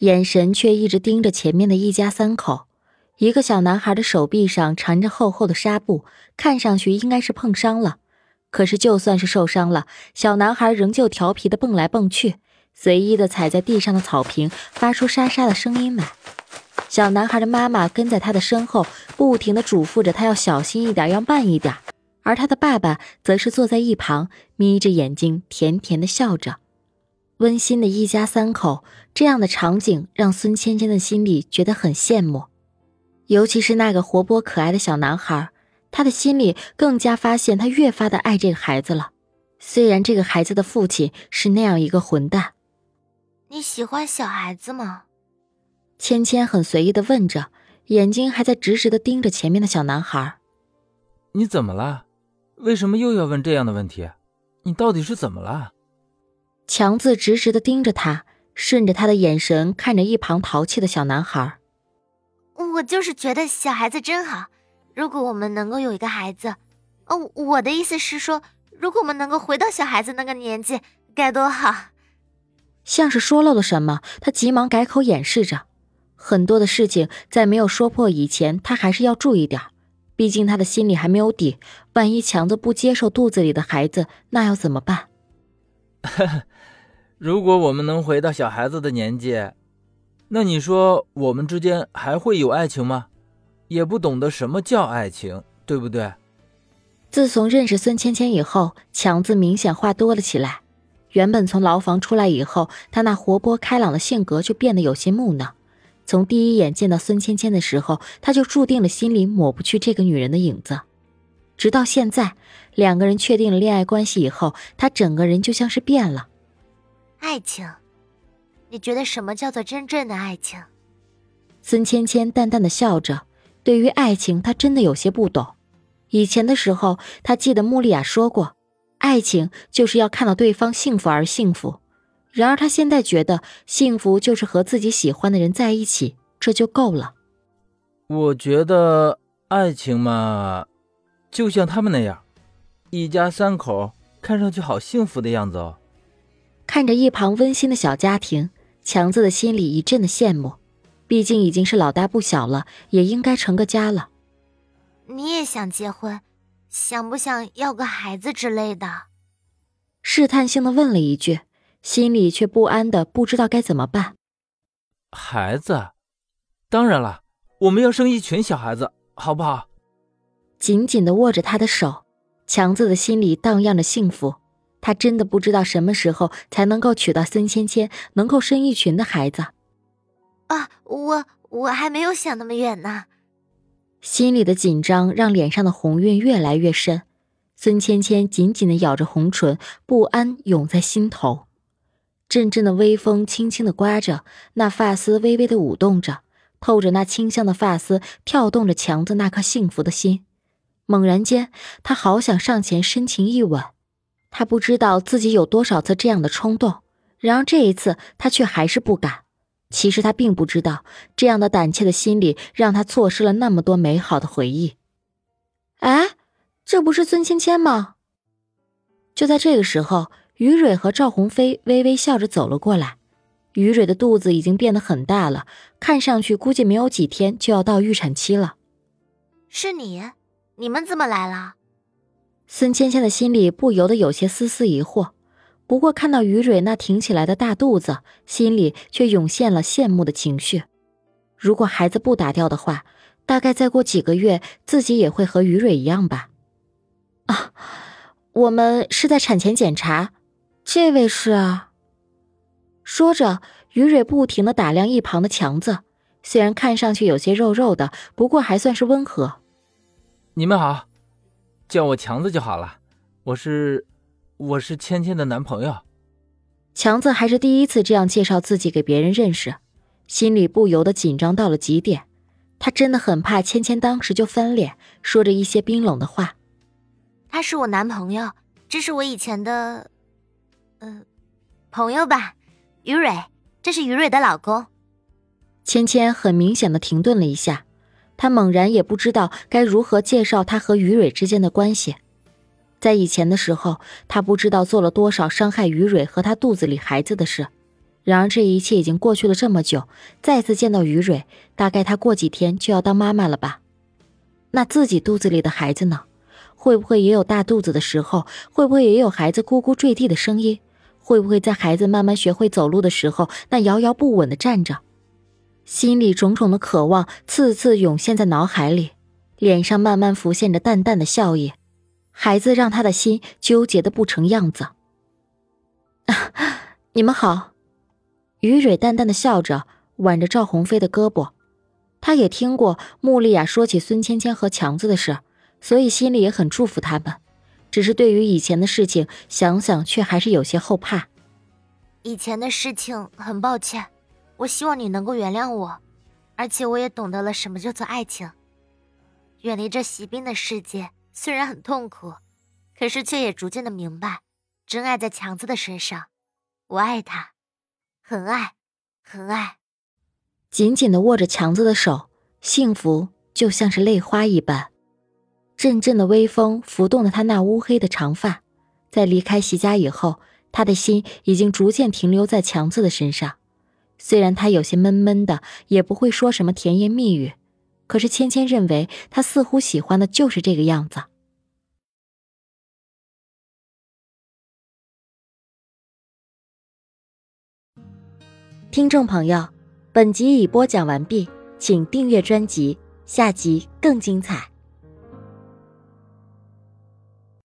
眼神却一直盯着前面的一家三口，一个小男孩的手臂上缠着厚厚的纱布，看上去应该是碰伤了。可是就算是受伤了，小男孩仍旧调皮的蹦来蹦去，随意的踩在地上的草坪，发出沙沙的声音来。小男孩的妈妈跟在他的身后，不停的嘱咐着他要小心一点，要慢一点。而他的爸爸则是坐在一旁，眯着眼睛，甜甜的笑着。温馨的一家三口，这样的场景让孙芊芊的心里觉得很羡慕，尤其是那个活泼可爱的小男孩，她的心里更加发现她越发的爱这个孩子了。虽然这个孩子的父亲是那样一个混蛋，你喜欢小孩子吗？芊芊很随意的问着，眼睛还在直直的盯着前面的小男孩。你怎么了？为什么又要问这样的问题？你到底是怎么了？强子直直的盯着他，顺着他的眼神看着一旁淘气的小男孩。我就是觉得小孩子真好。如果我们能够有一个孩子，哦，我的意思是说，如果我们能够回到小孩子那个年纪，该多好。像是说漏了什么，他急忙改口掩饰着。很多的事情在没有说破以前，他还是要注意点。毕竟他的心里还没有底，万一强子不接受肚子里的孩子，那要怎么办？呵呵。如果我们能回到小孩子的年纪，那你说我们之间还会有爱情吗？也不懂得什么叫爱情，对不对？自从认识孙芊芊以后，强子明显话多了起来。原本从牢房出来以后，他那活泼开朗的性格就变得有些木讷。从第一眼见到孙芊芊的时候，他就注定了心里抹不去这个女人的影子。直到现在，两个人确定了恋爱关系以后，他整个人就像是变了。爱情，你觉得什么叫做真正的爱情？孙芊芊淡淡的笑着，对于爱情，她真的有些不懂。以前的时候，她记得穆丽亚说过，爱情就是要看到对方幸福而幸福。然而，她现在觉得，幸福就是和自己喜欢的人在一起，这就够了。我觉得爱情嘛，就像他们那样，一家三口，看上去好幸福的样子哦。看着一旁温馨的小家庭，强子的心里一阵的羡慕。毕竟已经是老大不小了，也应该成个家了。你也想结婚，想不想要个孩子之类的？试探性的问了一句，心里却不安的不知道该怎么办。孩子，当然了，我们要生一群小孩子，好不好？紧紧的握着他的手，强子的心里荡漾着幸福。他真的不知道什么时候才能够娶到孙芊芊，能够生一群的孩子。啊，我我还没有想那么远呢。心里的紧张让脸上的红晕越来越深，孙芊芊紧紧的咬着红唇，不安涌在心头。阵阵的微风轻轻的刮着，那发丝微微的舞动着，透着那清香的发丝，跳动着强子那颗幸福的心。猛然间，他好想上前深情一吻。他不知道自己有多少次这样的冲动，然而这一次他却还是不敢。其实他并不知道，这样的胆怯的心理让他错失了那么多美好的回忆。哎，这不是孙芊芊吗？就在这个时候，于蕊和赵鸿飞微微笑着走了过来。于蕊的肚子已经变得很大了，看上去估计没有几天就要到预产期了。是你？你们怎么来了？孙芊芊的心里不由得有些丝丝疑惑，不过看到于蕊那挺起来的大肚子，心里却涌现了羡慕的情绪。如果孩子不打掉的话，大概再过几个月，自己也会和于蕊一样吧。啊，我们是在产前检查，这位是。说着，于蕊不停的打量一旁的强子，虽然看上去有些肉肉的，不过还算是温和。你们好。叫我强子就好了，我是，我是芊芊的男朋友。强子还是第一次这样介绍自己给别人认识，心里不由得紧张到了极点。他真的很怕芊芊当时就翻脸，说着一些冰冷的话。他是我男朋友，这是我以前的，呃，朋友吧，于蕊，这是于蕊的老公。芊芊很明显的停顿了一下，他猛然也不知道该如何介绍他和于蕊之间的关系。在以前的时候，他不知道做了多少伤害于蕊和她肚子里孩子的事。然而这一切已经过去了这么久，再次见到于蕊，大概她过几天就要当妈妈了吧？那自己肚子里的孩子呢？会不会也有大肚子的时候？会不会也有孩子咕咕坠地的声音？会不会在孩子慢慢学会走路的时候，那摇摇不稳的站着？心里种种的渴望次次涌现在脑海里，脸上慢慢浮现着淡淡的笑意。孩子让他的心纠结的不成样子。你们好。于蕊淡淡的笑着，挽着赵鸿飞的胳膊。他也听过穆丽亚说起孙芊芊和强子的事，所以心里也很祝福他们。只是对于以前的事情，想想却还是有些后怕。以前的事情很抱歉，我希望你能够原谅我，而且我也懂得了什么叫做爱情。远离这席斌的世界，虽然很痛苦，可是却也逐渐的明白，真爱在强子的身上。我爱他。很爱，很爱，紧紧的握着强子的手，幸福就像是泪花一般。阵阵的微风拂动了他那乌黑的长发。在离开席家以后，他的心已经逐渐停留在强子的身上。虽然他有些闷闷的，也不会说什么甜言蜜语，可是芊芊认为他似乎喜欢的就是这个样子。听众朋友，本集已播讲完毕，请订阅专辑，下集更精彩。